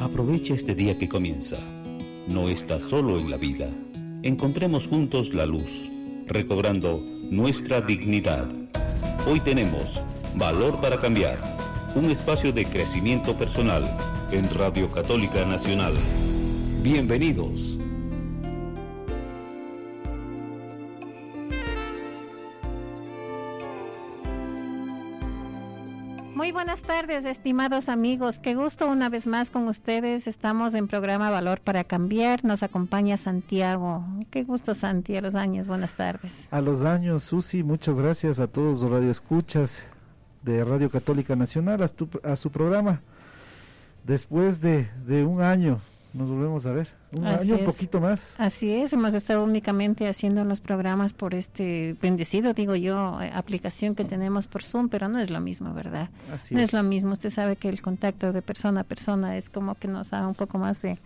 Aprovecha este día que comienza. No estás solo en la vida. Encontremos juntos la luz, recobrando nuestra dignidad. Hoy tenemos Valor para Cambiar, un espacio de crecimiento personal en Radio Católica Nacional. Bienvenidos. Buenas tardes, estimados amigos. Qué gusto una vez más con ustedes. Estamos en programa Valor para Cambiar. Nos acompaña Santiago. Qué gusto, Santi, a los años. Buenas tardes. A los años, Susi. Muchas gracias a todos los radioescuchas de Radio Católica Nacional, a, su programa. Después de, de un año nos volvemos a ver. Un año, un poquito más. Así es, hemos estado únicamente haciendo los programas por este bendecido, digo yo, eh, aplicación que tenemos por Zoom, pero no es lo mismo, ¿verdad? no es. lo mismo. Usted sabe que el contacto de persona a persona es como que nos da un poco más de.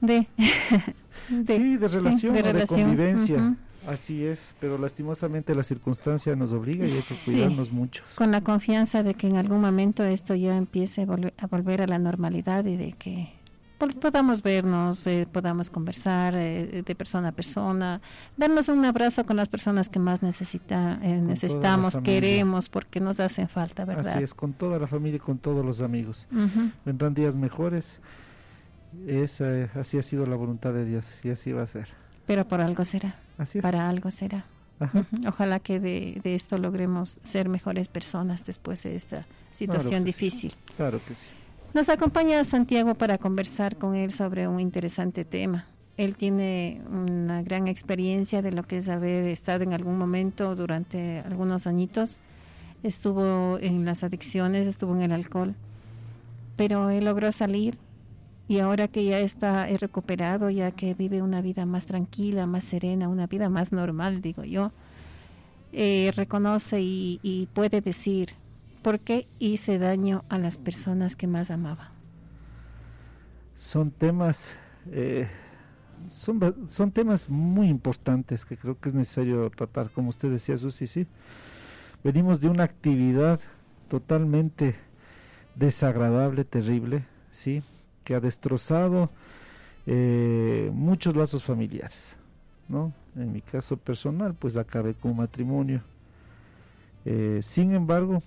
de. sí, de relación, de, convivencia. Así es, pero lastimosamente la circunstancia nos obliga y hay que cuidarnos mucho. Con la confianza de que en algún momento esto ya empiece a volver a la normalidad y de que podamos vernos, eh, podamos conversar eh, de persona a persona, darnos un abrazo con las personas que más necesita, eh, necesitamos, queremos, porque nos hacen falta, ¿verdad? Así es, con toda la familia y con todos los amigos. Vendrán días mejores. Esa, así ha sido la voluntad de Dios y así va a ser. Pero por algo será. Así es. Para algo será. Ojalá que de, esto logremos ser mejores personas después de esta situación difícil. Claro que sí. Nos acompaña Santiago para conversar con él sobre un interesante tema. Él tiene una gran experiencia de lo que es haber estado en algún momento durante algunos añitos. Estuvo en las adicciones, estuvo en el alcohol, pero él logró salir y ahora que ya está recuperado, ya que vive una vida más tranquila, más serena, una vida más normal, digo yo, eh, reconoce y puede decir, ¿Por qué hice daño a las personas que más amaba? Son temas, eh, son, temas muy importantes que creo que es necesario tratar, como usted decía, Susi, sí. Venimos de una actividad totalmente desagradable, terrible, sí, que ha destrozado eh, muchos lazos familiares, ¿no? En mi caso personal, pues acabé con matrimonio. Eh, sin embargo,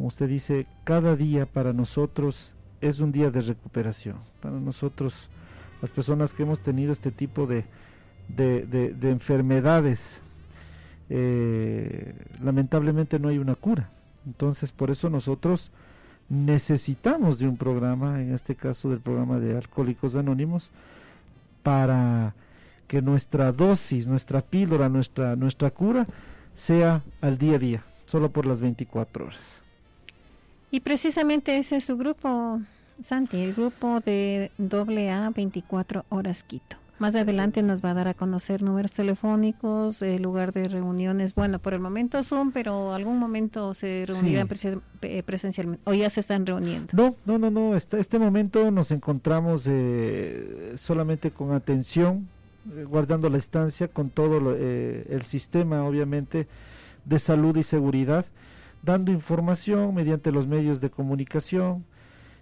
como usted dice, cada día para nosotros es un día de recuperación. Para nosotros, las personas que hemos tenido este tipo de, de, enfermedades, eh, lamentablemente no hay una cura. Entonces, por eso nosotros necesitamos de un programa, en este caso del programa de Alcohólicos Anónimos, para que nuestra dosis, nuestra píldora, nuestra, nuestra cura sea al día a día, solo por las 24 horas. Y precisamente ese es su grupo, Santi, el grupo de AA 24 Horas Quito. Más adelante nos va a dar a conocer números telefónicos, el lugar de reuniones. Bueno, por el momento Zoom, pero algún momento se reunirán presencialmente o ya se están reuniendo. No, no, no, no. Este, este momento nos encontramos eh, solamente con atención, eh, guardando la distancia con todo eh, el sistema, obviamente, de salud y seguridad dando información mediante los medios de comunicación,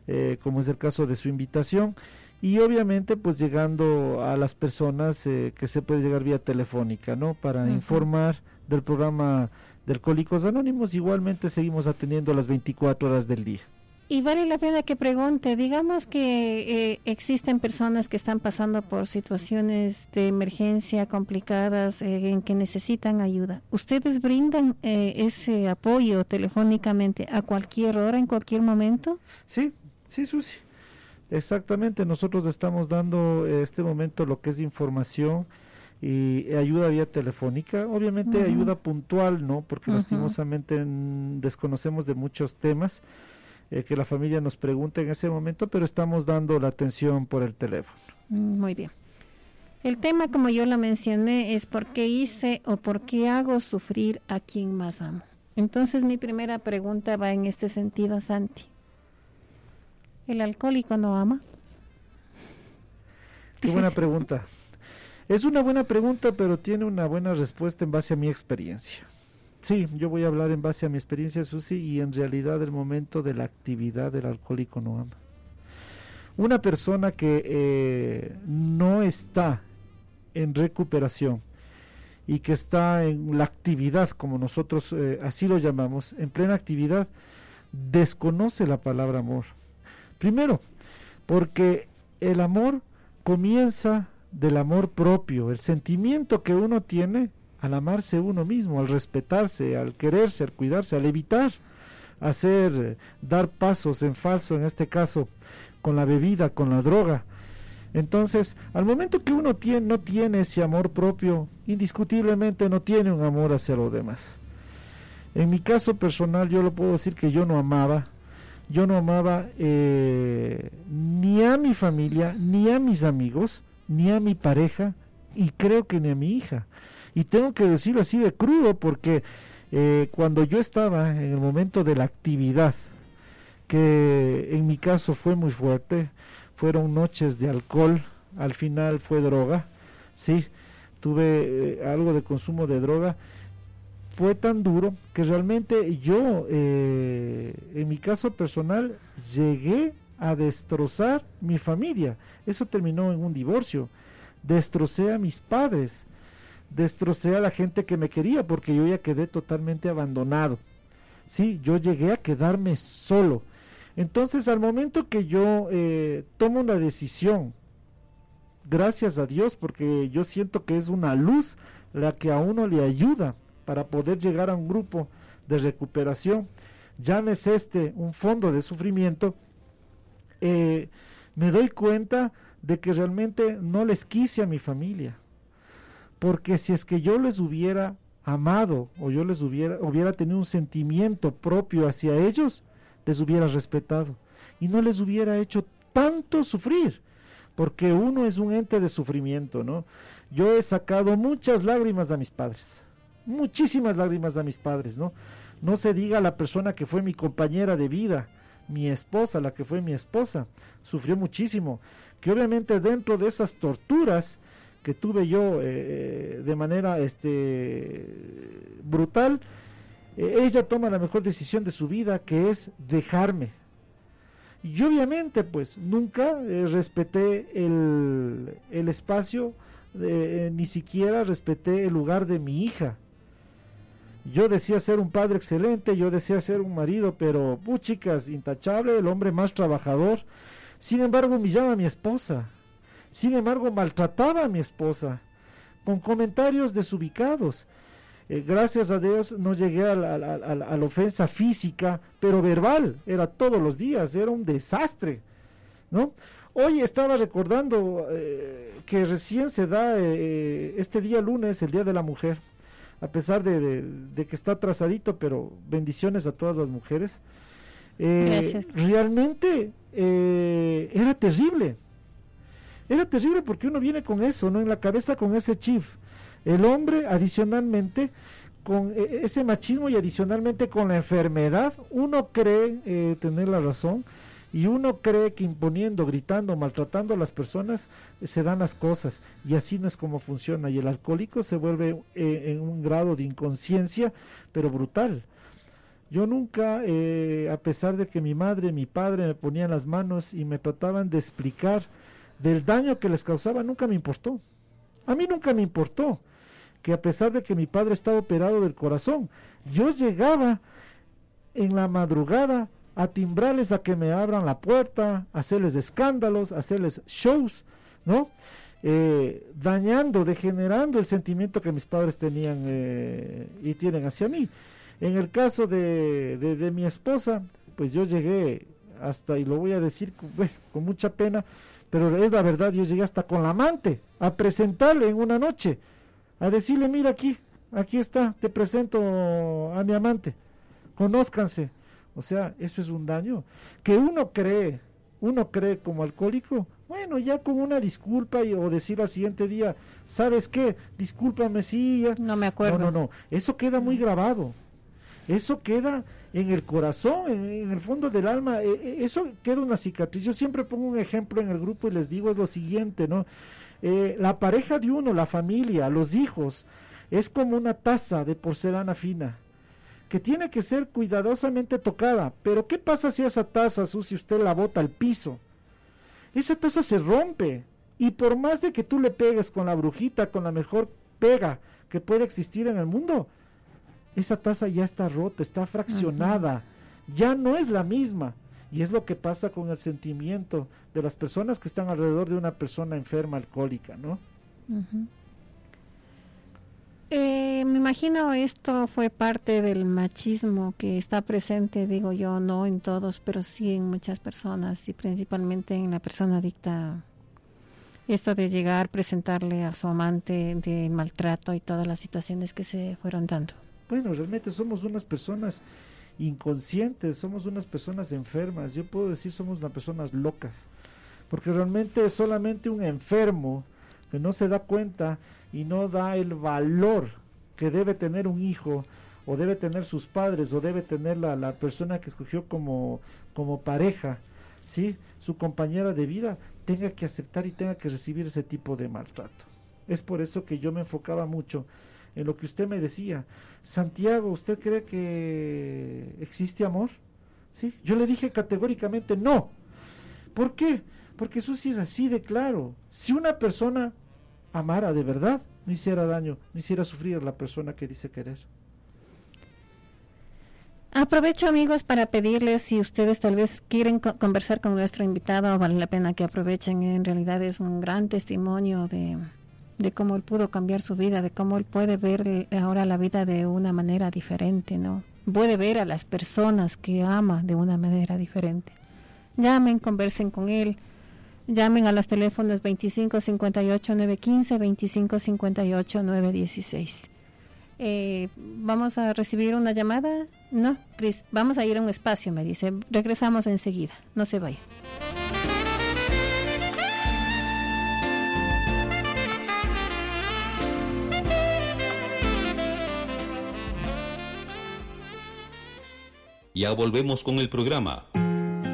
eh, como es el caso de su invitación, y obviamente pues llegando a las personas eh, que se puede llegar vía telefónica, ¿no? Para informar del programa de Alcohólicos Anónimos, igualmente seguimos atendiendo las 24 horas del día. Y vale la pena que pregunte, digamos que eh, existen personas que están pasando por situaciones de emergencia complicadas eh, en que necesitan ayuda. ¿Ustedes brindan eh, ese apoyo telefónicamente a cualquier hora, en cualquier momento? Sí, sí, Susi. Exactamente, nosotros estamos dando este momento lo que es información y ayuda vía telefónica, obviamente ayuda puntual, ¿no? Porque lastimosamente desconocemos de muchos temas eh, que la familia nos pregunte en ese momento, pero estamos dando la atención por el teléfono. Mm, muy bien. El tema, como yo lo mencioné, es por qué hice o por qué hago sufrir a quien más amo. Entonces mi primera pregunta va en este sentido, Santi. ¿El alcohólico no ama? Qué buena pregunta. Es una buena pregunta, pero tiene una buena respuesta en base a mi experiencia. Sí, yo voy a hablar en base a mi experiencia, Susi, y en realidad el momento de la actividad del alcohólico no ama. Una persona que eh, no está en recuperación y que está en la actividad, como nosotros eh, así lo llamamos, en plena actividad, desconoce la palabra amor. Primero, porque el amor comienza del amor propio, el sentimiento que uno tiene al amarse uno mismo, al respetarse, al quererse, al cuidarse, al evitar hacer, dar pasos en falso, en este caso, con la bebida, con la droga. Entonces, al momento que uno tiene, no tiene ese amor propio, indiscutiblemente no tiene un amor hacia los demás. En mi caso personal, yo lo puedo decir que yo no amaba, yo no amaba eh, ni a mi familia, ni a mis amigos, ni a mi pareja, y creo que ni a mi hija. Y tengo que decirlo así de crudo porque eh, cuando yo estaba en el momento de la actividad, que en mi caso fue muy fuerte, fueron noches de alcohol, al final fue droga, sí, tuve eh, algo de consumo de droga, fue tan duro que realmente yo, eh, en mi caso personal, llegué a destrozar mi familia. Eso terminó en un divorcio. Destrocé a mis padres destrocé a la gente que me quería porque yo ya quedé totalmente abandonado. Sí, yo llegué a quedarme solo. Entonces, al momento que yo eh, tomo una decisión, gracias a Dios, porque yo siento que es una luz la que a uno le ayuda para poder llegar a un grupo de recuperación, llámese este un fondo de sufrimiento, eh, me doy cuenta de que realmente no les quise a mi familia porque si es que yo les hubiera amado o yo les hubiera, hubiera tenido un sentimiento propio hacia ellos, les hubiera respetado y no les hubiera hecho tanto sufrir, porque uno es un ente de sufrimiento, ¿no? Yo he sacado muchas lágrimas a mis padres, muchísimas lágrimas a mis padres, ¿no? No se diga la persona que fue mi compañera de vida, mi esposa, la que fue mi esposa, sufrió muchísimo, que obviamente dentro de esas torturas, que tuve yo eh, de manera este brutal, eh, ella toma la mejor decisión de su vida, que es dejarme. Y obviamente, pues, nunca eh, respeté el, el espacio, ni siquiera respeté el lugar de mi hija. Yo decía ser un padre excelente, yo decía ser un marido, pero, chicas, intachable, el hombre más trabajador. Sin embargo, humillaba a mi esposa sin embargo, maltrataba a mi esposa con comentarios desubicados. Eh, gracias a Dios no llegué a la, ofensa física, pero verbal, era todos los días, era un desastre, ¿no? Hoy estaba recordando eh, que recién se da eh, este día lunes, el Día de la Mujer, a pesar de, que está atrasadito, pero bendiciones a todas las mujeres. realmente era terrible era terrible porque uno viene con eso, ¿no? En la cabeza con ese chip. El hombre, adicionalmente, con e, e, ese machismo y adicionalmente con la enfermedad, uno cree eh, tener la razón y uno cree que imponiendo, gritando, maltratando a las personas se dan las cosas y así no es como funciona y el alcohólico se vuelve eh, en un grado de inconsciencia pero brutal. Yo nunca, eh, a pesar de que mi madre, mi padre me ponían las manos y me trataban de explicar del daño que les causaba nunca me importó. A mí nunca me importó que a pesar de que mi padre estaba operado del corazón, yo llegaba en la madrugada a timbrarles a que me abran la puerta, hacerles escándalos, hacerles shows, ¿no? Eh, dañando, degenerando el sentimiento que mis padres tenían eh, y tienen hacia mí. En el caso de, de, mi esposa, pues yo llegué hasta, y lo voy a decir con mucha pena, pero es la verdad, yo llegué hasta con la amante a presentarle en una noche, a decirle, mira aquí, aquí está, te presento a mi amante, conózcanse. O sea, eso es un daño que uno cree, uno cree como alcohólico, bueno, ya con una disculpa y, o decir al siguiente día, ¿sabes qué? Discúlpame, sí, ya. No me acuerdo. No, no, no, eso queda muy grabado. Eso queda en el corazón, en, el fondo del alma, e, e, eso queda una cicatriz. Yo siempre pongo un ejemplo en el grupo y les digo es lo siguiente, ¿no? Eh, la pareja de uno, la familia, los hijos, es como una taza de porcelana fina que tiene que ser cuidadosamente tocada. Pero ¿qué pasa si esa taza sucia usted la bota al piso? esa taza se rompe. Y por más de que tú le pegues con la brujita, con la mejor pega que puede existir en el mundo, esa taza ya está rota, está fraccionada, ya no es la misma. Y es lo que pasa con el sentimiento de las personas que están alrededor de una persona enferma alcohólica, ¿no? Eh, me imagino esto fue parte del machismo que está presente, digo yo, no en todos, pero sí en muchas personas y principalmente en la persona adicta. Esto de llegar, presentarle a su amante de maltrato y todas las situaciones que se fueron dando. Bueno, realmente somos unas personas inconscientes, somos unas personas enfermas. Yo puedo decir somos unas personas locas, porque realmente solamente un enfermo que no se da cuenta y no da el valor que debe tener un hijo o debe tener sus padres o debe tener la, la persona que escogió como, como pareja, ¿sí? su compañera de vida, tenga que aceptar y tenga que recibir ese tipo de maltrato. Es por eso que yo me enfocaba mucho en lo que usted me decía. Santiago, ¿usted cree que existe amor? ¿Sí? Yo le dije categóricamente no. ¿Por qué? Porque eso sí es así de claro. Si una persona amara de verdad, no hiciera daño, no hiciera sufrir a la persona que dice querer. Aprovecho amigos para pedirles si ustedes tal vez quieren conversar con nuestro invitado, vale la pena que aprovechen. En realidad es un gran testimonio de, de cómo él pudo cambiar su vida, de cómo él puede ver ahora la vida de una manera diferente, ¿no? Puede ver a las personas que ama de una manera diferente. Llamen, conversen con él. Llamen a los teléfonos 25 58 915, 25 58 916. Eh, vamos a recibir una llamada. No, Cris, vamos a ir a un espacio, me dice. Regresamos enseguida. No se vaya. Ya volvemos con el programa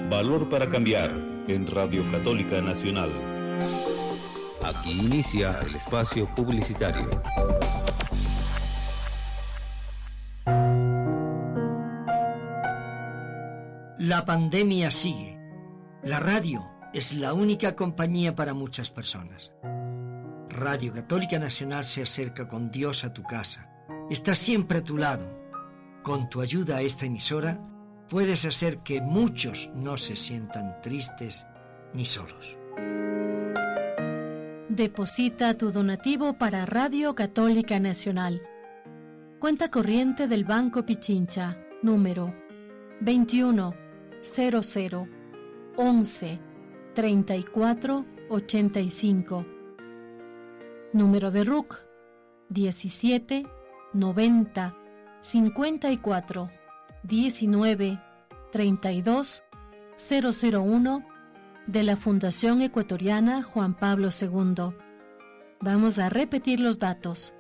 Valor para Cambiar en Radio Católica Nacional. Aquí inicia el espacio publicitario. La pandemia sigue. La radio es la única compañía para muchas personas. Radio Católica Nacional se acerca con Dios a tu casa. Está siempre a tu lado. Con tu ayuda a esta emisora, puedes hacer que muchos no se sientan tristes ni solos. Deposita tu donativo para Radio Católica Nacional. Cuenta corriente del Banco Pichincha, número 21 00 11 34 85. Número de RUC 17 90 54 19 32 001 de la Fundación Ecuatoriana Juan Pablo II. Vamos a repetir los datos.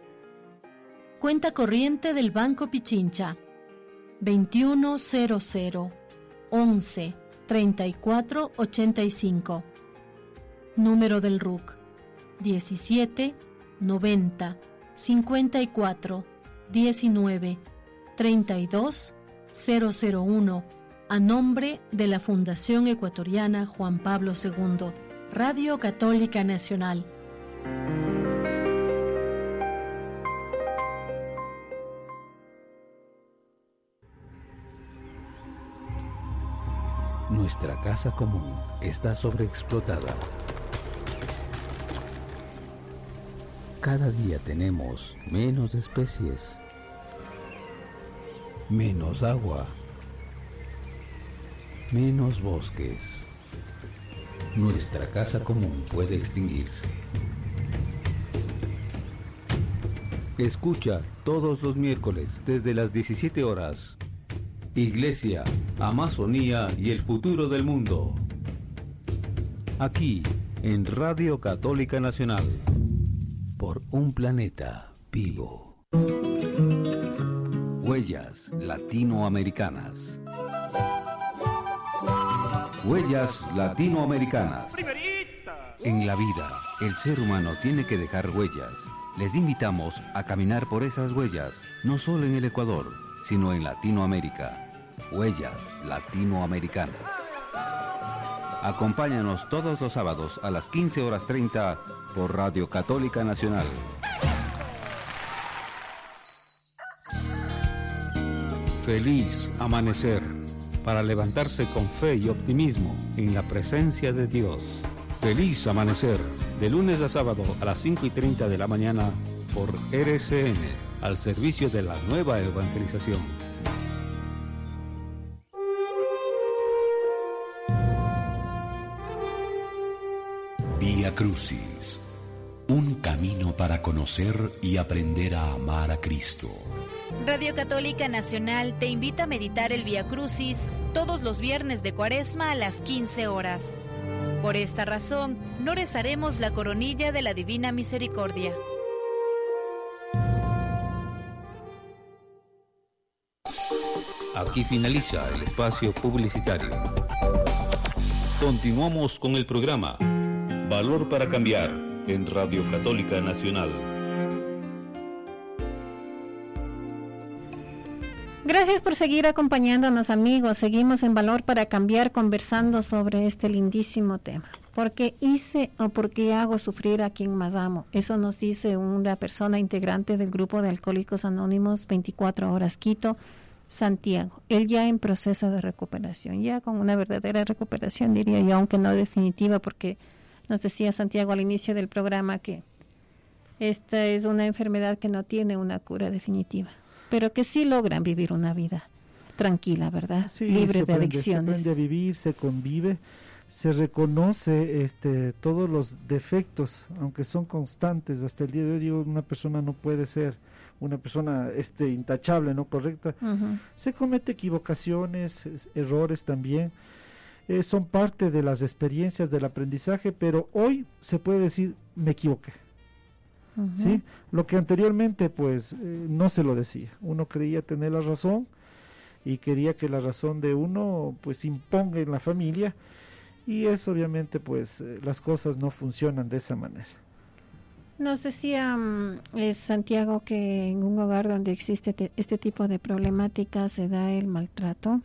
Cuenta corriente del Banco Pichincha 2100 11 34 85. Número del RUC 17 90 54 19 32 001 a nombre de la Fundación Ecuatoriana Juan Pablo II, Radio Católica Nacional. Nuestra casa común está sobreexplotada. Cada día tenemos menos especies menos agua, menos bosques. Nuestra casa común puede extinguirse. Escucha todos los miércoles desde las 17 horas. Iglesia, Amazonía y el futuro del mundo. Aquí, en Radio Católica Nacional. Por un planeta vivo. Huellas latinoamericanas. Huellas latinoamericanas. En la vida, el ser humano tiene que dejar huellas. Les invitamos a caminar por esas huellas, no solo en el Ecuador, sino en Latinoamérica. Huellas latinoamericanas. Acompáñanos todos los sábados a las 15 horas 30 por Radio Católica Nacional. Feliz amanecer para levantarse con fe y optimismo en la presencia de Dios. Feliz amanecer de lunes a sábado a las 5 y 30 de la mañana por RCN al servicio de la nueva evangelización. Vía Crucis, un camino para conocer y aprender a amar a Cristo. Radio Católica Nacional te invita a meditar el Vía Crucis todos los viernes de Cuaresma a las 15 horas. Por esta razón, no rezaremos la coronilla de la Divina Misericordia. Aquí finaliza el espacio publicitario. Continuamos con el programa Valor para Cambiar en Radio Católica Nacional. Gracias por seguir acompañándonos amigos. Seguimos en Valor para Cambiar conversando sobre este lindísimo tema. ¿Por qué hice o por qué hago sufrir a quien más amo? Eso nos dice una persona integrante del grupo de Alcohólicos Anónimos 24 Horas Quito, Santiago. Él ya en proceso de recuperación, ya con una verdadera recuperación diría yo, aunque no definitiva porque nos decía Santiago al inicio del programa que esta es una enfermedad que no tiene una cura definitiva, pero que sí logran vivir una vida tranquila, ¿verdad? Libre de adicciones. Se aprende a vivir, se convive, se reconoce este, todos los defectos, aunque son constantes. Hasta el día de hoy digo, una persona no puede ser una persona este, intachable, no correcta. Se comete equivocaciones, errores también eh, son parte de las experiencias del aprendizaje, pero hoy se puede decir me equivoqué. ¿Sí? Lo que anteriormente pues eh, no se lo decía. Uno creía tener la razón y quería que la razón de uno pues imponga en la familia y eso obviamente pues eh, las cosas no funcionan de esa manera. Nos decía mm, Santiago que en un hogar donde existe este tipo de problemática se da el maltrato,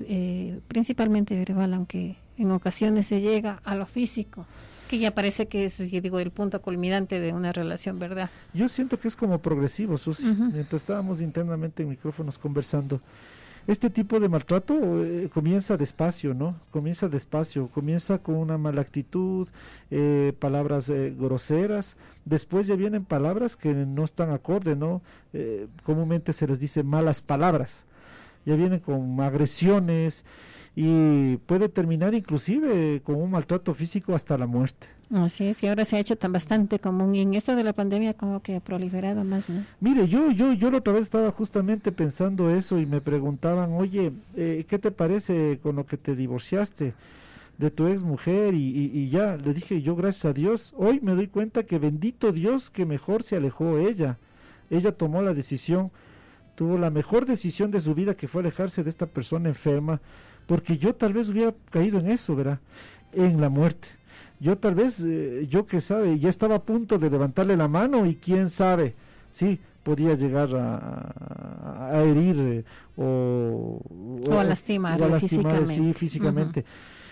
eh, principalmente verbal, aunque en ocasiones se llega a lo físico, que ya parece que es, digo, el punto culminante de una relación, ¿verdad? Yo siento que es como progresivo, Susi. Mientras estábamos internamente en micrófonos conversando, este tipo de maltrato eh, comienza despacio, ¿no? Comienza despacio, comienza con una mala actitud, eh, palabras groseras, después ya vienen palabras que no están acorde, ¿no? comúnmente se les dice malas palabras ya viene con agresiones y puede terminar inclusive con un maltrato físico hasta la muerte. Así es, y ahora se ha hecho tan bastante común y en esto de la pandemia como que ha proliferado más, ¿no? Mire, yo, yo, yo la otra vez estaba justamente pensando eso y me preguntaban, oye, eh, ¿qué te parece con lo que te divorciaste de tu ex mujer? Y, y ya le dije yo, gracias a Dios, hoy me doy cuenta que bendito Dios que mejor se alejó ella. Ella tomó la decisión tuvo la mejor decisión de su vida que fue alejarse de esta persona enferma, porque yo tal vez hubiera caído en eso, ¿verdad? En la muerte. Yo tal vez, eh, yo que sabe, ya estaba a punto de levantarle la mano y quién sabe, sí, podía llegar a, herir eh, o, o, a lastimar, físicamente. Sí, físicamente.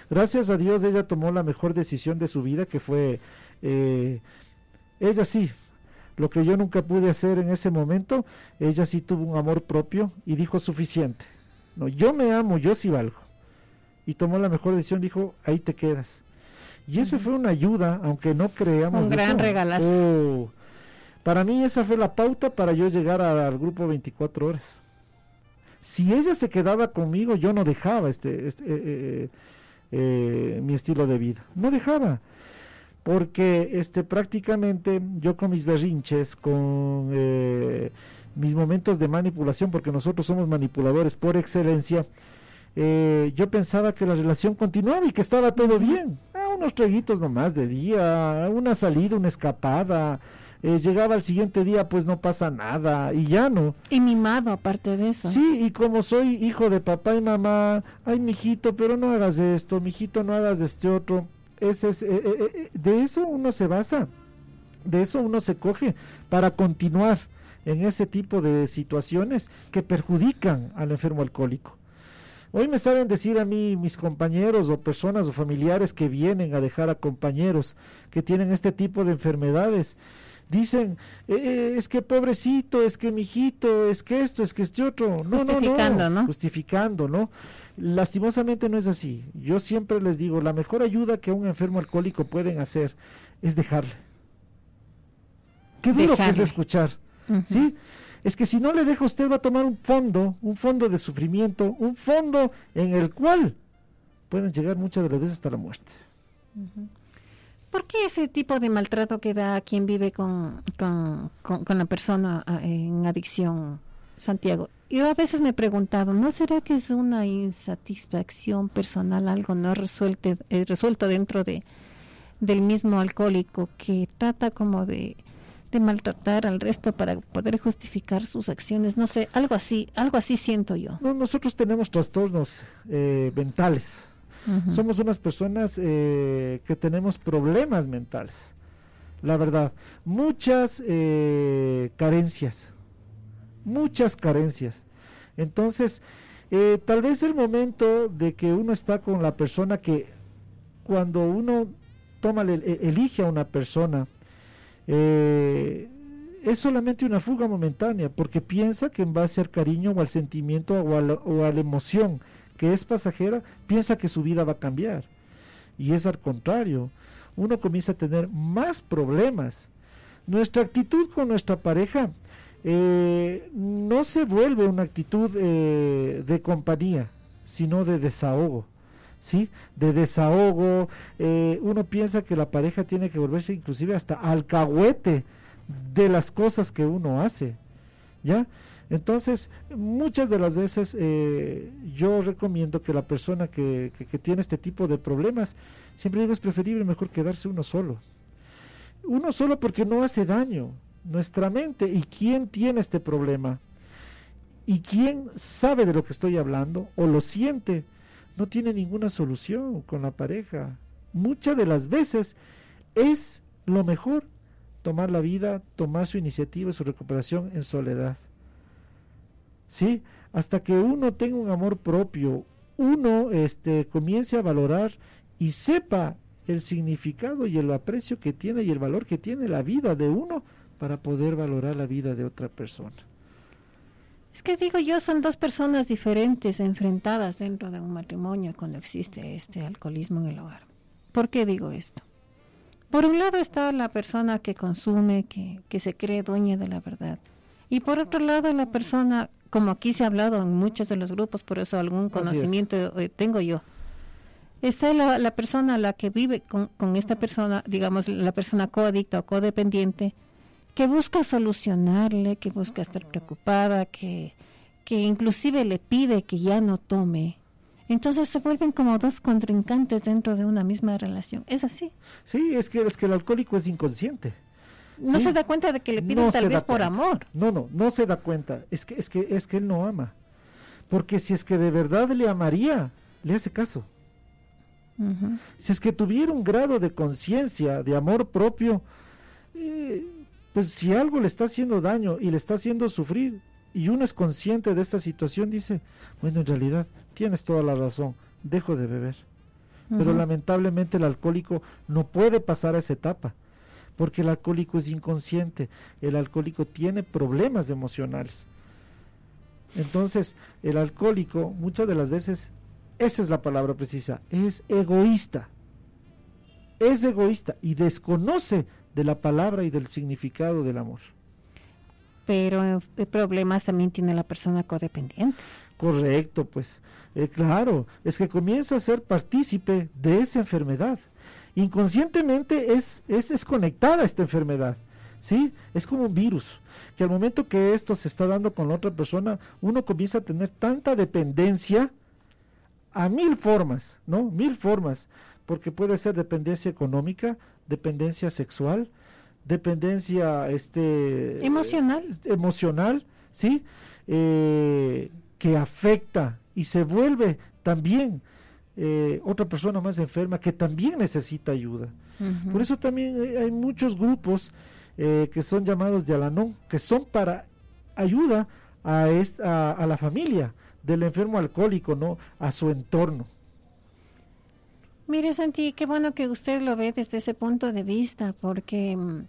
Gracias a Dios ella tomó la mejor decisión de su vida, que fue, eh, ella sí, lo que yo nunca pude hacer en ese momento, ella sí tuvo un amor propio y dijo suficiente. No, yo me amo, yo sí valgo. Y tomó la mejor decisión, dijo, ahí te quedas. Y eso fue una ayuda, aunque no creamos. Un gran regalazo. Oh, para mí esa fue la pauta para yo llegar al grupo 24 horas. Si ella se quedaba conmigo, yo no dejaba este, este eh, eh, eh, mi estilo de vida. No dejaba porque este prácticamente yo con mis berrinches, con mis momentos de manipulación, porque nosotros somos manipuladores por excelencia, eh, yo pensaba que la relación continuaba y que estaba todo bien. Ah, unos traguitos nomás de día, una salida, una escapada. Eh, llegaba al siguiente día, pues no pasa nada, y ya no. Y mimado, aparte de eso. Sí, y como soy hijo de papá y mamá, ay, mijito, pero no hagas esto, mijito, no hagas este otro es, eh, eh, eh, de eso uno se basa, de eso uno se coge para continuar en ese tipo de situaciones que perjudican al enfermo alcohólico. Hoy me saben decir a mí mis compañeros o personas o familiares que vienen a dejar a compañeros que tienen este tipo de enfermedades. Dicen, eh, eh, es que pobrecito, es que mijito, es que esto, es que este otro. No, Justificando, no, ¿no? Justificando, ¿no? Lastimosamente no es así. Yo siempre les digo, la mejor ayuda que un enfermo alcohólico pueden hacer es dejarle. Qué duro que es Dejarle. ¿Sí? Es que si no le deja usted va a tomar un fondo, un fondo de sufrimiento, un fondo en el cual pueden llegar muchas de las veces hasta la muerte. ¿Por qué ese tipo de maltrato que da quien vive con, con, con- con la persona ah, en adicción, Santiago? Yo a veces me he preguntado, ¿no será que es una insatisfacción personal, algo no resuelte, eh, resuelto dentro de del mismo alcohólico que trata como de, de maltratar al resto para poder justificar sus acciones? No sé, algo así, algo así siento yo. No, nosotros tenemos trastornos eh, mentales. Somos unas personas eh, que tenemos problemas mentales. La verdad, muchas eh, carencias, muchas carencias. Entonces, eh, tal vez el momento de que uno está con la persona que cuando uno toma, le- e- elige a una persona, eh, es solamente una fuga momentánea, porque piensa que en base al cariño o al sentimiento o a la, o a la emoción que es pasajera, piensa que su vida va a cambiar. Y es al contrario, uno comienza a tener más problemas. Nuestra actitud con nuestra pareja eh, no se vuelve una actitud eh, de compañía, sino de desahogo. ¿Sí? De desahogo, eh, uno piensa que la pareja tiene que volverse inclusive hasta alcahuete de las cosas que uno hace, ¿ya? Entonces, muchas de las veces eh, yo recomiendo que la persona que, que- que tiene este tipo de problemas, siempre digo es preferible mejor quedarse uno solo. Uno solo porque no hace daño. Nuestra mente, ¿y quién tiene este problema? ¿Y quién sabe de lo que estoy hablando o lo siente? No tiene ninguna solución con la pareja. Muchas de las veces es lo mejor tomar la vida, tomar su iniciativa, su recuperación en soledad. ¿Sí? Hasta que uno tenga un amor propio, uno este, comience a valorar y sepa el significado y el aprecio que tiene y el valor que tiene la vida de uno para poder valorar la vida de otra persona. Es que digo yo, son dos personas diferentes enfrentadas dentro de un matrimonio cuando existe este alcoholismo en el hogar. ¿Por qué digo esto? Por un lado está la persona que consume, que, que se cree dueña de la verdad. Y por otro lado la persona, como aquí se ha hablado en muchos de los grupos, por eso algún conocimiento eh, tengo yo. Está la, la persona la que vive con, con esta persona, digamos, la persona coadicta o codependiente, que busca solucionarle, que busca estar preocupada, que, que inclusive le pide que ya no tome. Entonces se vuelven como dos contrincantes dentro de una misma relación. Es así. Sí, es que, es que el alcohólico es inconsciente. No Sí. se da cuenta de que le piden No tal vez por cuenta. amor. No, no, no se da cuenta. Es que, es que, es que él no ama. Porque si es que de verdad le amaría, le hace caso. Si es que tuviera un grado de conciencia, de amor propio, eh, pues si algo le está haciendo daño y le está haciendo sufrir, y uno es consciente de esta situación, dice, bueno, en realidad tienes toda la razón, dejo de beber. Pero lamentablemente el alcohólico no puede pasar a esa etapa, porque el alcohólico es inconsciente, el alcohólico tiene problemas emocionales. Entonces, el alcohólico muchas de las veces, esa es la palabra precisa, es egoísta. Es egoísta y desconoce de la palabra y del significado del amor. Pero eh, problemas también tiene la persona codependiente. Correcto, pues eh, claro, es que comienza a ser partícipe de esa enfermedad. Inconscientemente es, es desconectada esta enfermedad, ¿sí? Es como un virus, que al momento que esto se está dando con la otra persona, uno comienza a tener tanta dependencia a mil formas, ¿no? Mil formas, porque puede ser dependencia económica, dependencia sexual, dependencia este Emocional. emocional, ¿sí? Eh, que afecta y se vuelve también eh, otra persona más enferma que también necesita ayuda. Por eso también hay muchos grupos eh, que son llamados de Alanón, que son para ayuda a, esta, a, a la familia del enfermo alcohólico, ¿no? A su entorno. Mire, Santi, qué bueno que usted lo ve desde ese punto de vista, porque mm,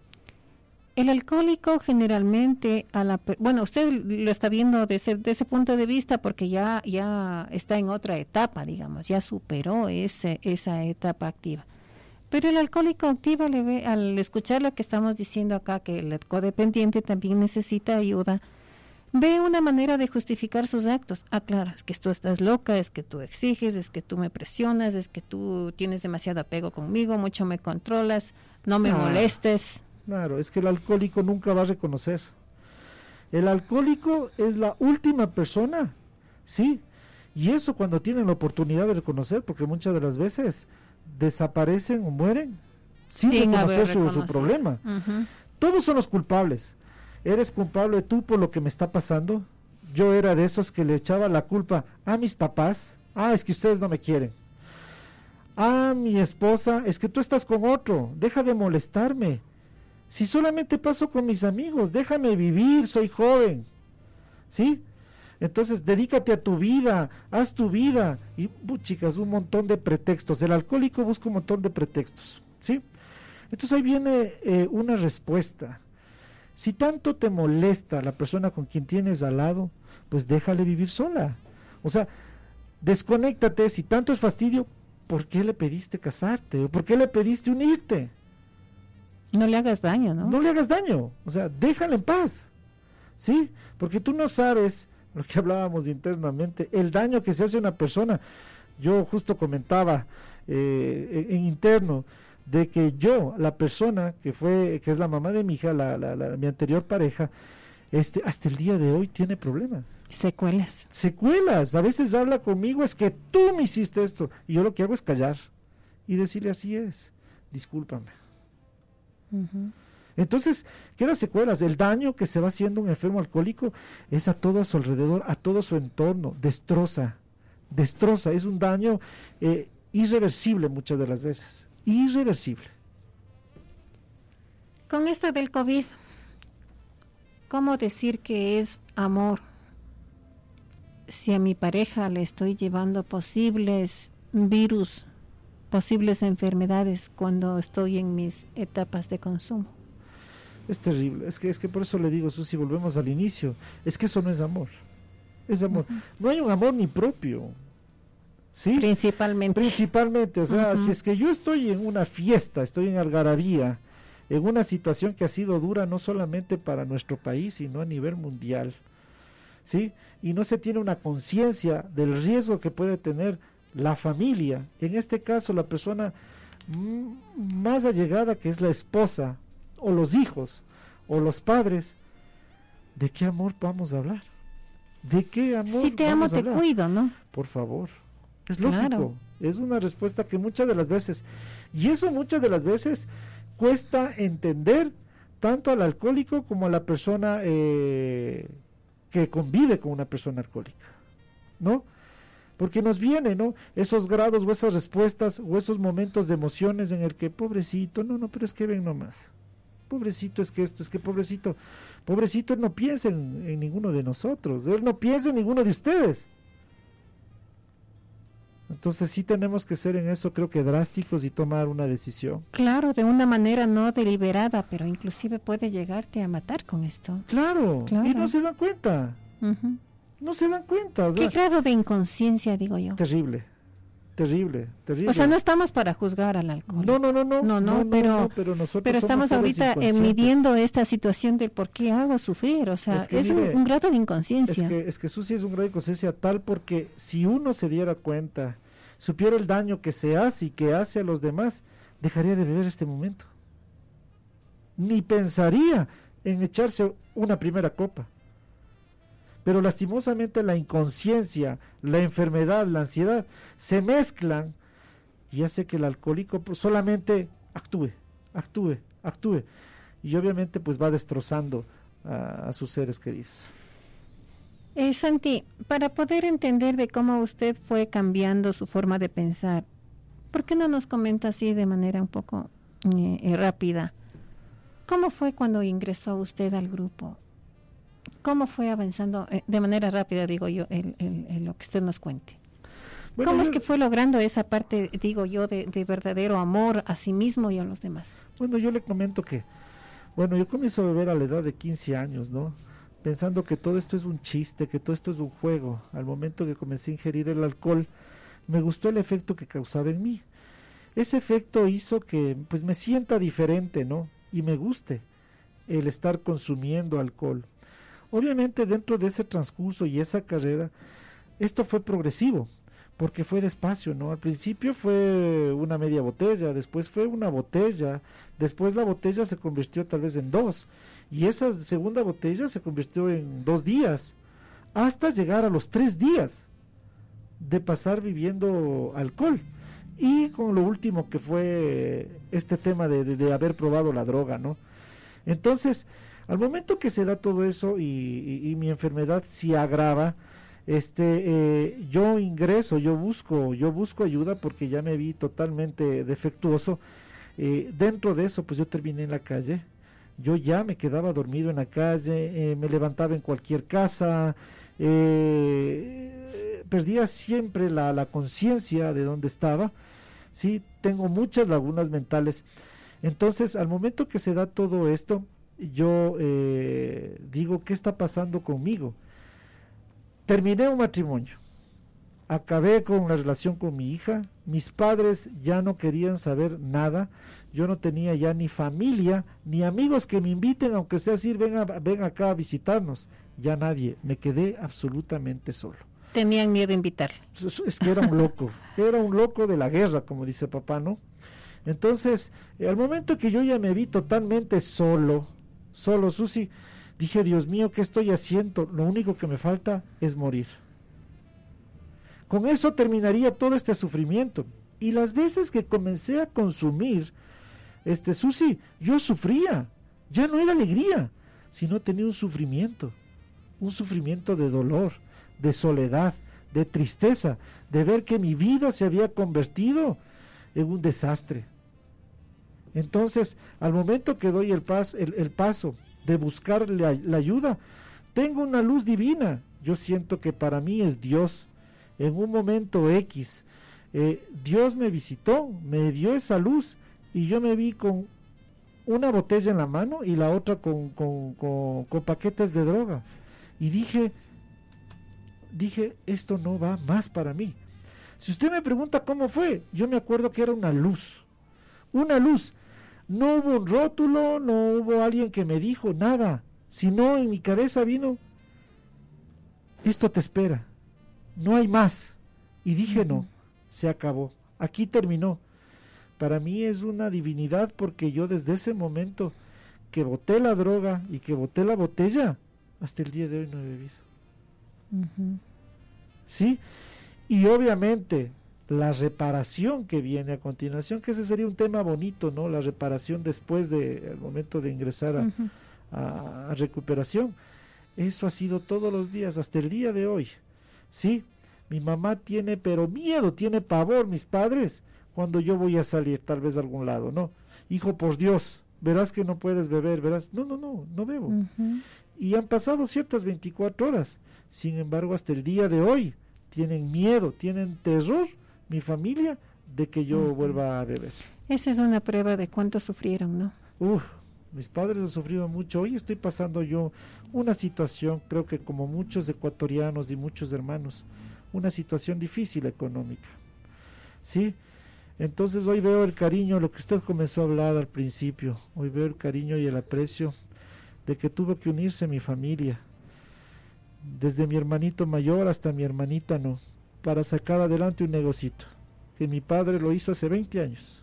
el alcohólico generalmente, a la, bueno, usted lo está viendo desde, ese punto de vista porque ya, ya está en otra etapa, digamos, ya superó ese, esa etapa activa. Pero el alcohólico activa le ve, al escuchar lo que estamos diciendo acá, que el codependiente también necesita ayuda, ve una manera de justificar sus actos. Ah, claro, es que tú estás loca, es que tú exiges, es que tú me presionas, es que tú tienes demasiado apego conmigo, mucho me controlas, no me molestes. Claro, es que el alcohólico nunca va a reconocer. El alcohólico es la última persona, ¿sí? Y eso cuando tienen la oportunidad de reconocer, porque muchas de las veces desaparecen o mueren sin, reconocer su, problema. Todos son los culpables ¿Eres culpable tú por lo que me está pasando? Yo era de esos que le echaba la culpa a mis papás. Ah, es que ustedes no me quieren. Ah, mi esposa, es que tú estás con otro. Deja de molestarme. Si solamente paso con mis amigos, déjame vivir, soy joven. ¿Sí? Entonces, dedícate a tu vida, haz tu vida. Y, chicas, un montón de pretextos. El alcohólico busca un montón de pretextos. ¿Sí? Entonces ahí viene eh, una respuesta. Si tanto te molesta la persona con quien tienes al lado, pues déjale vivir sola. O sea, desconéctate. Si tanto es fastidio, ¿por qué le pediste casarte? ¿O por qué le pediste unirte? No le hagas daño, ¿no? No le hagas daño. O sea, déjale en paz. ¿Sí? Porque tú no sabes lo que hablábamos internamente, el daño que se hace a una persona. Yo justo comentaba eh, en interno, de que yo, la persona que fue, que es la mamá de mi hija, la, mi anterior pareja, este, hasta el día de hoy tiene problemas. Secuelas. Secuelas. A veces habla conmigo, es que tú me hiciste esto. Y yo lo que hago es callar y decirle así es, discúlpame. Entonces, quedan secuelas. El daño que se va haciendo un enfermo alcohólico es a todo a su alrededor, a todo su entorno, destroza, destroza. Es un daño eh, irreversible muchas de las veces irreversible. Con esto del COVID, ¿cómo decir que es amor? Si a mi pareja le estoy llevando posibles virus, posibles enfermedades cuando estoy en mis etapas de consumo. Es terrible, es que, es que por eso le digo, si volvemos al inicio, es que eso no es amor, es amor. No hay un amor ni propio, ¿Sí? Principalmente. Principalmente, o sea, si es que yo estoy en una fiesta, estoy en algarabía, en una situación que ha sido dura no solamente para nuestro país, sino a nivel mundial, ¿sí? Y no se tiene una conciencia del riesgo que puede tener la familia, en este caso la persona más allegada que es la esposa, o los hijos, o los padres, ¿de qué amor vamos a hablar? ¿De qué amor? Si te amo, te cuido, ¿no? Por favor. Es lógico. Es una respuesta que muchas de las veces, y eso muchas de las veces cuesta entender tanto al alcohólico como a la persona eh, que convive con una persona alcohólica, ¿no? Porque nos viene, ¿no? Esos grados o esas respuestas o esos momentos de emociones en el que, pobrecito, no, no, pero es que ven nomás. Pobrecito es que esto, es que pobrecito, pobrecito, él no piensa en ninguno de nosotros, él no piensa en ninguno de ustedes. Entonces sí tenemos que ser en eso creo que drásticos y tomar una decisión. Claro, de una manera no deliberada, pero inclusive puede llegarte a matar con esto. Claro, y no se dan cuenta. No se dan cuenta. ¿Qué grado de inconsciencia, digo yo? Terrible, terrible, terrible. O sea, no estamos para juzgar al alcohol. No, no, no, no. No, no, pero, pero, nosotros pero estamos ahorita eh, midiendo esta situación de por qué hago sufrir. O sea, es, un, grado de inconsciencia. Es que, es que Susi es un grado de inconsciencia tal porque si uno se diera cuenta supiera el daño que se hace y que hace a los demás, dejaría de beber este momento. Ni pensaría en echarse una primera copa. Pero lastimosamente la inconsciencia, la enfermedad, la ansiedad se mezclan y hace que el alcohólico pues, solamente actúe, actúe, actúe. Y obviamente pues va destrozando a sus seres queridos. Eh, Santi, para poder entender de cómo usted fue cambiando su forma de pensar, ¿por qué no nos comenta así de manera un poco eh, eh, rápida? ¿Cómo fue cuando ingresó usted al grupo? ¿Cómo fue avanzando eh, de manera rápida, digo yo, en lo que usted nos cuente? ¿Cómo es que fue logrando esa parte, digo yo, de, verdadero amor a sí mismo y a los demás? Bueno, yo le comento que, bueno, yo comienzo a beber a la edad de 15 años, ¿no? Pensando que todo esto es un chiste, que todo esto es un juego. Al momento que comencé a ingerir el alcohol, me gustó el efecto que causaba en mí. Ese efecto hizo que, pues, me sienta diferente, ¿no? Y me guste el estar consumiendo alcohol. Obviamente dentro de ese transcurso y esa carrera, esto fue progresivo porque fue despacio, ¿no? Al principio fue una media botella, después fue una botella, después la botella se convirtió tal vez en dos, y esa segunda botella se convirtió en dos días, hasta llegar a los tres días de pasar viviendo alcohol. Y con lo último que fue este tema de, haber probado la droga, ¿no? Entonces, al momento que se da todo eso y mi enfermedad se agrava, este eh, yo ingreso yo busco yo busco ayuda porque ya me vi totalmente defectuoso. Eh, dentro de eso pues yo terminé en la calle. Yo ya me quedaba dormido en la calle eh, me levantaba en cualquier casa perdía siempre la, la conciencia de dónde estaba. Sí tengo muchas lagunas mentales. Entonces al momento que se da todo esto yo digo qué está pasando conmigo Terminé un matrimonio, acabé con la relación con mi hija, mis padres ya no querían saber nada, yo no tenía ya ni familia, ni amigos que me inviten, aunque sea decir, ven, ven acá a visitarnos, ya nadie, me quedé absolutamente solo. Tenían miedo a invitarle. Es que era un loco, era un loco de la guerra, como dice papá, ¿no? Entonces, al momento que yo ya me vi totalmente solo, solo, Susi, Dije, Dios mío, ¿qué estoy haciendo? Lo único que me falta es morir. Con eso terminaría todo este sufrimiento. Y las veces que comencé a consumir, este Susi, yo sufría. Ya no era alegría, sino tenía un sufrimiento. Un sufrimiento de dolor, de soledad, de tristeza, de ver que mi vida se había convertido en un desastre. Entonces, al momento que doy el, paso, el paso de buscar la, ayuda. Tengo una luz divina. Yo siento que para mí es Dios. En un momento X, eh, Dios me visitó, me dio esa luz y yo me vi con una botella en la mano y la otra con, con, con paquetes de droga. Y dije, dije, esto no va más para mí. Si usted me pregunta cómo fue, yo me acuerdo que era una luz. Una luz no hubo un rótulo, no hubo alguien que me dijo nada, sino en mi cabeza vino, esto te espera, no hay más. Y dije, no, se acabó, aquí terminó. Para mí es una divinidad porque yo desde ese momento que boté la droga y que boté la botella, hasta el día de hoy no he bebido. ¿Sí? Y obviamente la reparación que viene a continuación, que ese sería un tema bonito, ¿no? La reparación después del momento de ingresar a, recuperación. Eso ha sido todos los días, hasta el día de hoy. Sí, mi mamá tiene, pero miedo, tiene pavor, mis padres, cuando yo voy a salir, tal vez a algún lado, ¿no? Hijo, por Dios, verás que no puedes beber, verás. No, no, no, no bebo. Y han pasado ciertas 24 horas. Sin embargo, hasta el día de hoy, tienen miedo, tienen terror mi familia de que yo vuelva a beber. Esa es una prueba de cuánto sufrieron, ¿no? Uf, mis padres han sufrido mucho. Hoy estoy pasando yo una situación, creo que como muchos ecuatorianos y muchos hermanos, una situación difícil económica. ¿Sí? Entonces hoy veo el cariño, lo que usted comenzó a hablar al principio, hoy veo el cariño y el aprecio de que tuvo que unirse mi familia, desde mi hermanito mayor hasta mi hermanita no, para sacar adelante un negocito, que mi padre lo hizo hace 20 años.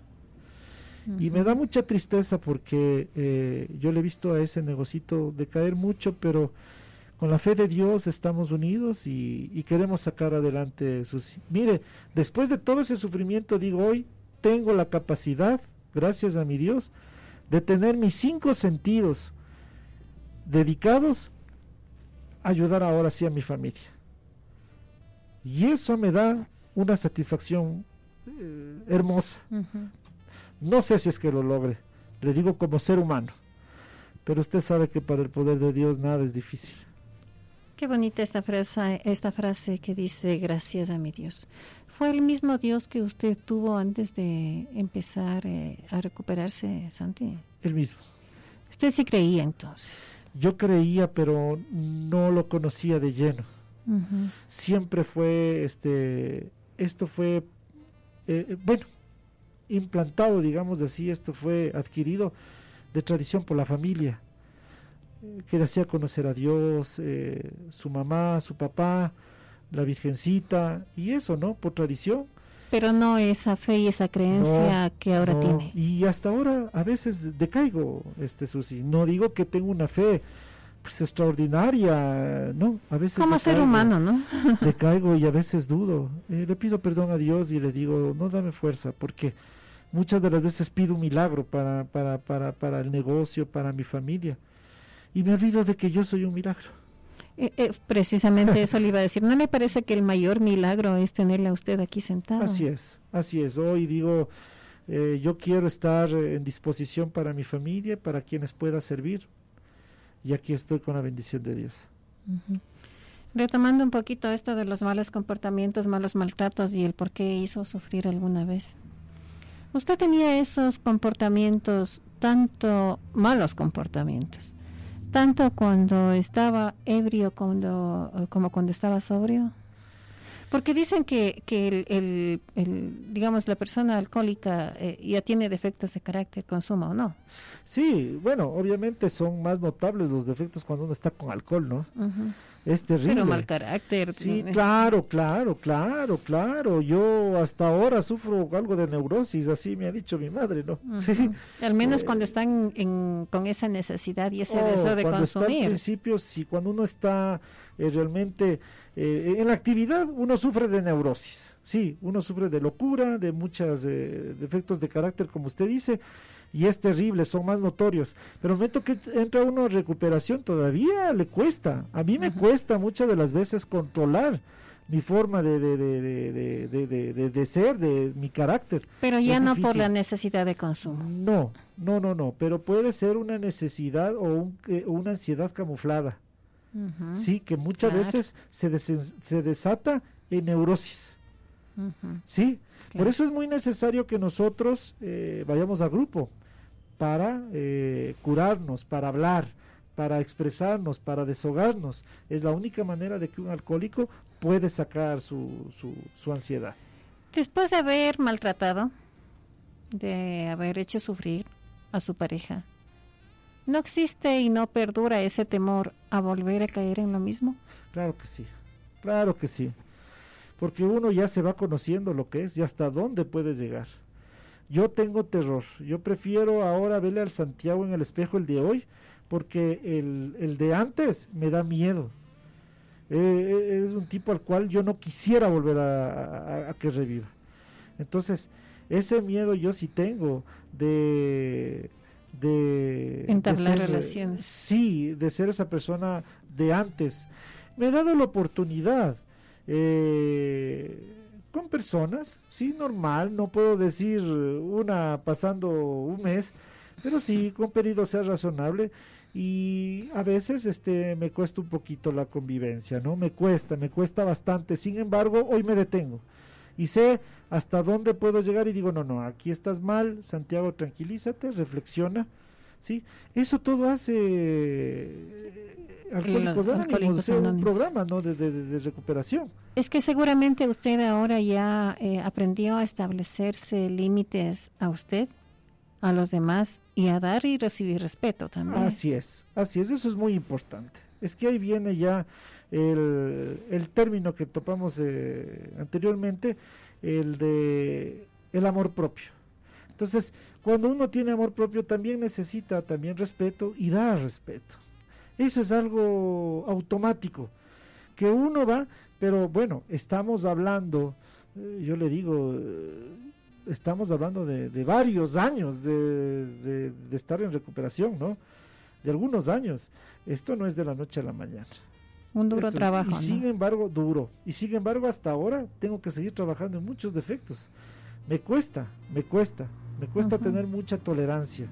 Y me da mucha tristeza porque eh, yo le he visto a ese negocito decaer mucho, pero con la fe de Dios estamos unidos y, queremos sacar adelante sus... Mire, después de todo ese sufrimiento, digo, hoy tengo la capacidad, gracias a mi Dios, de tener mis cinco sentidos dedicados a ayudar ahora sí a mi familia. Y eso me da una satisfacción eh, hermosa. No sé si es que lo logre, le digo como ser humano, pero usted sabe que para el poder de Dios nada es difícil. Qué bonita esta frase, esta frase que dice gracias a mi Dios. ¿Fue el mismo Dios que usted tuvo antes de empezar eh, a recuperarse, Santi? El mismo. ¿Usted sí creía entonces? Yo creía, pero no lo conocía de lleno. Siempre fue, este, esto fue, eh, bueno, implantado, digamos así, esto fue adquirido de tradición por la familia que le hacía conocer a Dios, eh, su mamá, su papá, la Virgencita, y eso, ¿no? Por tradición. Pero no esa fe y esa creencia que ahora tiene. Y hasta ahora a veces decaigo, este Susi. No digo que tengo una fe pues extraordinaria, ¿no? A veces como ser humano, ¿no? decaigo y a veces dudo. Eh, le pido perdón a Dios y le digo, no dame fuerza, porque muchas de las veces pido un milagro para, para, para, para el negocio, para mi familia y me olvido de que yo soy un milagro. Eh, eh, precisamente eso le iba a decir. ¿No le parece que el mayor milagro es tenerle a usted aquí sentado? Así es, así es. Hoy digo, eh, yo quiero estar en disposición para mi familia, para quienes pueda servir. Y aquí estoy con la bendición de Dios. Retomando un poquito esto de los malos comportamientos, malos maltratos y el por qué hizo sufrir alguna vez. Usted tenía esos comportamientos, tanto malos comportamientos, tanto cuando estaba ebrio cuando, como cuando estaba sobrio? Porque dicen que, que el, el, digamos, la persona alcohólica eh, ya tiene defectos de carácter, consuma o no. Sí, bueno, obviamente son más notables los defectos cuando uno está con alcohol, ¿no? Es terrible. Pero mal carácter. Sí, claro, claro, claro, claro. Yo hasta ahora sufro algo de neurosis, así me ha dicho mi madre, ¿no? Sí. Al menos cuando eh, están en, con esa necesidad y ese oh, deseo de cuando consumir. Está al principio, sí, cuando uno está eh, realmente eh, en la actividad, uno sufre de neurosis. Sí, uno sufre de locura, de muchos defectos de carácter, como usted dice y es terrible, son más notorios. Pero el momento que entra uno en recuperación todavía le cuesta. A mí me cuesta muchas de las veces controlar mi forma de, de, de, de, ser, de mi carácter. Pero ya no por la necesidad de consumo. No, no, no, no, pero puede ser una necesidad o una ansiedad camuflada. Sí, que muchas veces se, se desata en neurosis. Sí, por eso es muy necesario que nosotros eh, vayamos a grupo para eh, curarnos, para hablar, para expresarnos, para deshogarnos. Es la única manera de que un alcohólico puede sacar su, su, su ansiedad. Después de haber maltratado, de haber hecho sufrir a su pareja, ¿no existe y no perdura ese temor a volver a caer en lo mismo? Claro que sí, claro que sí porque uno ya se va conociendo lo que es y hasta dónde puede llegar. Yo tengo terror, yo prefiero ahora verle al Santiago en el espejo el de hoy, porque el, de antes me da miedo. Eh, eh, es un tipo al cual yo no quisiera volver a, que reviva. Entonces, ese miedo yo sí tengo de... de Entablar relaciones. Sí, de ser esa persona de antes. Me he dado la oportunidad eh, con personas, sí, normal, no puedo decir una pasando un mes, pero sí, con periodo ser razonable y a veces este me cuesta un poquito la convivencia, ¿no? Me cuesta, me cuesta bastante. Sin embargo, hoy me detengo y sé hasta dónde puedo llegar y digo, no, no, aquí estás mal, Santiago, tranquilízate, reflexiona, ¿sí? Eso todo hace eh, Alcohólicos Anónimos, un programa ¿no? de, recuperación. Es que seguramente usted ahora ya eh, aprendió a establecerse límites a usted, a los demás y a dar y recibir respeto también. Así es, así es, eso es muy importante. Es que ahí viene ya el, el término que topamos eh, anteriormente, el de el amor propio. Entonces, cuando uno tiene amor propio también necesita también respeto y da respeto. Eso es algo automático, que uno va, pero bueno, estamos hablando, eh, yo le digo, eh, estamos hablando de, varios años de, estar en recuperación, ¿no? De algunos años. Esto no es de la noche a la mañana. Un duro trabajo. Y sin embargo, duro. Y sin embargo, hasta ahora tengo que seguir trabajando en muchos defectos. Me cuesta, me cuesta, me cuesta tener mucha tolerancia.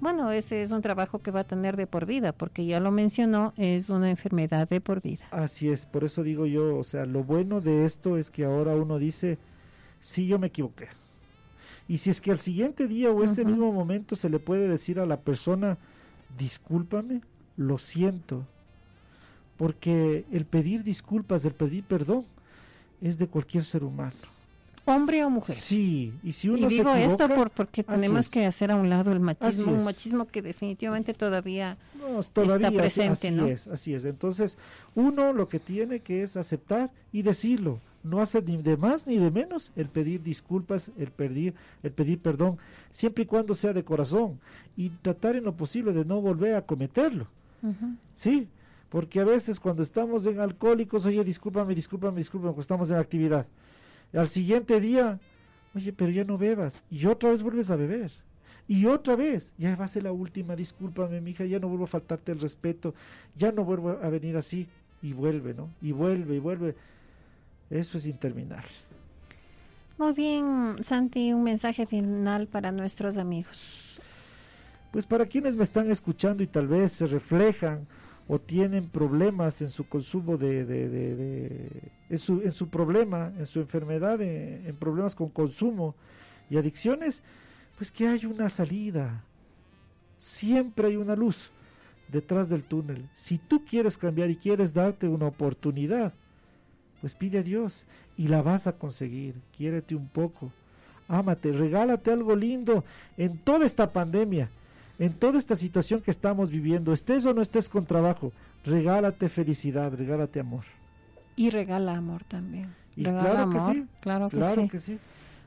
Bueno, ese es un trabajo que va a tener de por vida, porque ya lo mencionó, es una enfermedad de por vida. Así es, por eso digo yo, o sea, lo bueno de esto es que ahora uno dice, sí, yo me equivoqué. Y si es que al siguiente día o ese mismo momento se le puede decir a la persona, discúlpame, lo siento, porque el pedir disculpas, el pedir perdón, es de cualquier ser humano. Hombre o mujer. Sí, y si uno y digo esto por, porque así tenemos es. que hacer a un lado el machismo, Así un machismo que definitivamente todavía, No, todavía está así- presente, así ¿no? es, así es. Entonces, uno lo que tiene que es aceptar y decirlo. No hacer ni de más ni de menos el pedir disculpas, el pedir, el pedir perdón, siempre y cuando sea de corazón y tratar en lo posible de no volver a cometerlo. Sí, porque a veces cuando estamos en alcohólicos, oye, discúlpame, discúlpame, discúlpame, porque estamos en actividad. Al siguiente día, oye, pero ya no bebas. Y otra vez vuelves a beber. Y otra vez, ya va a ser la última, discúlpame, mija, ya no vuelvo a faltarte el respeto, ya no vuelvo a venir así. Y vuelve, ¿no? Y vuelve, y vuelve. Eso es interminable. Muy bien, Santi, un mensaje final para nuestros amigos. Pues para quienes me están escuchando y tal vez se reflejan o tienen problemas en su consumo de, de- de- de- en, su, en su problema, en su enfermedad, en, en problemas con consumo y adicciones, pues que hay una salida. Siempre hay una luz detrás del túnel. Si tú quieres cambiar y quieres darte una oportunidad, pues pide a Dios y la vas a conseguir. Quiérete un poco. Ámate, regálate algo lindo en toda esta pandemia, en toda esta situación que estamos viviendo, estés o no estés con trabajo, regálate felicidad, regálate amor. Y regala amor también. Y regala claro que sí, claro que claro sí. que sí.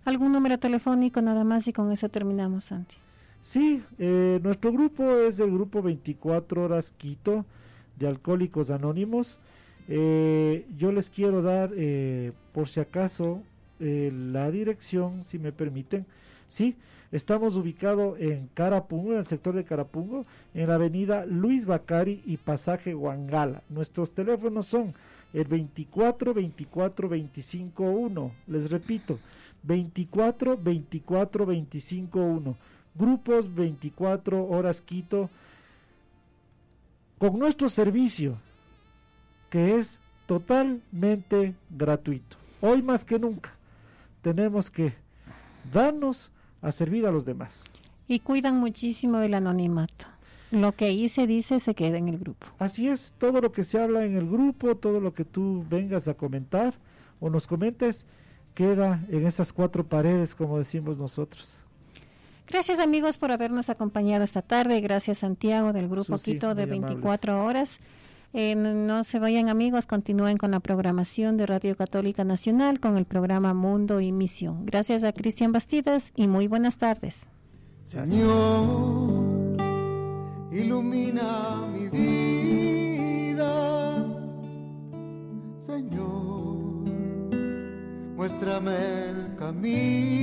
¿Algún número telefónico nada más y con eso terminamos, Santi? Sí, eh, nuestro grupo es el grupo 24 horas Quito de Alcohólicos Anónimos. Eh, yo les quiero dar, eh, por si acaso, eh, la dirección, si me permiten. Sí, estamos ubicados en Carapungo, en el sector de Carapungo, en la avenida Luis Bacari y pasaje Huangala. Nuestros teléfonos son el 24 24 25 1. Les repito, 24 24 25 1 grupos 24 horas Quito, con nuestro servicio, que es totalmente gratuito. Hoy más que nunca tenemos que darnos a servir a los demás. Y cuidan muchísimo el anonimato. Lo que ahí se dice se queda en el grupo. Así es, todo lo que se habla en el grupo, todo lo que tú vengas a comentar o nos comentes, queda en esas cuatro paredes, como decimos nosotros. Gracias amigos por habernos acompañado esta tarde. Gracias Santiago del Grupo Susi, Quito de muy amables. 24 horas. Eh, no se vayan amigos, continúen con la programación de Radio Católica Nacional con el programa Mundo y Misión. Gracias a Cristian Bastidas y muy buenas tardes. Señor, ilumina mi vida. Señor, muéstrame el camino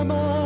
un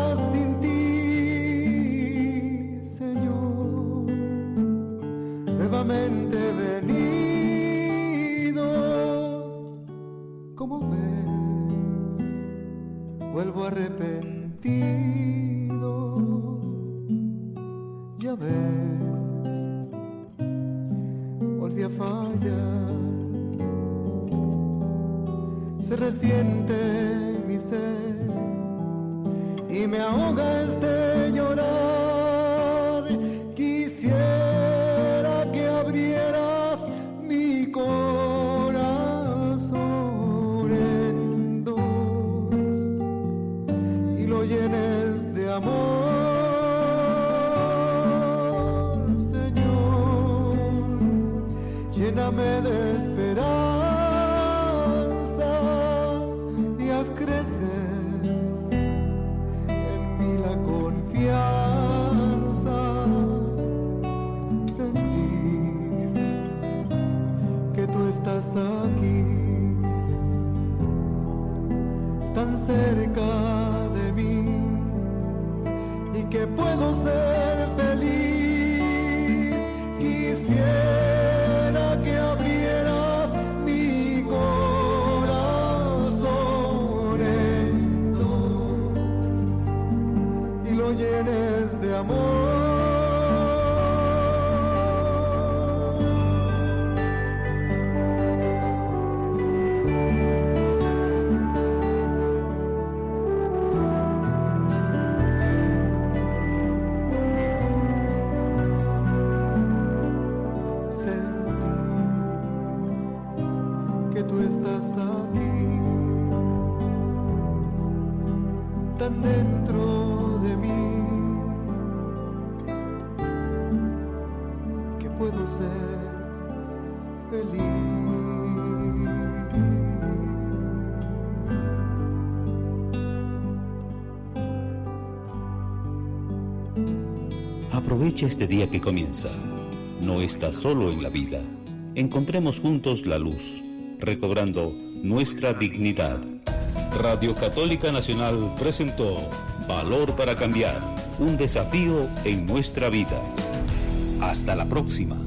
tan cerca de mí y que puedo ser Este día que comienza. No estás solo en la vida. Encontremos juntos la luz, recobrando nuestra dignidad. Radio Católica Nacional presentó Valor para Cambiar, un desafío en nuestra vida. Hasta la próxima.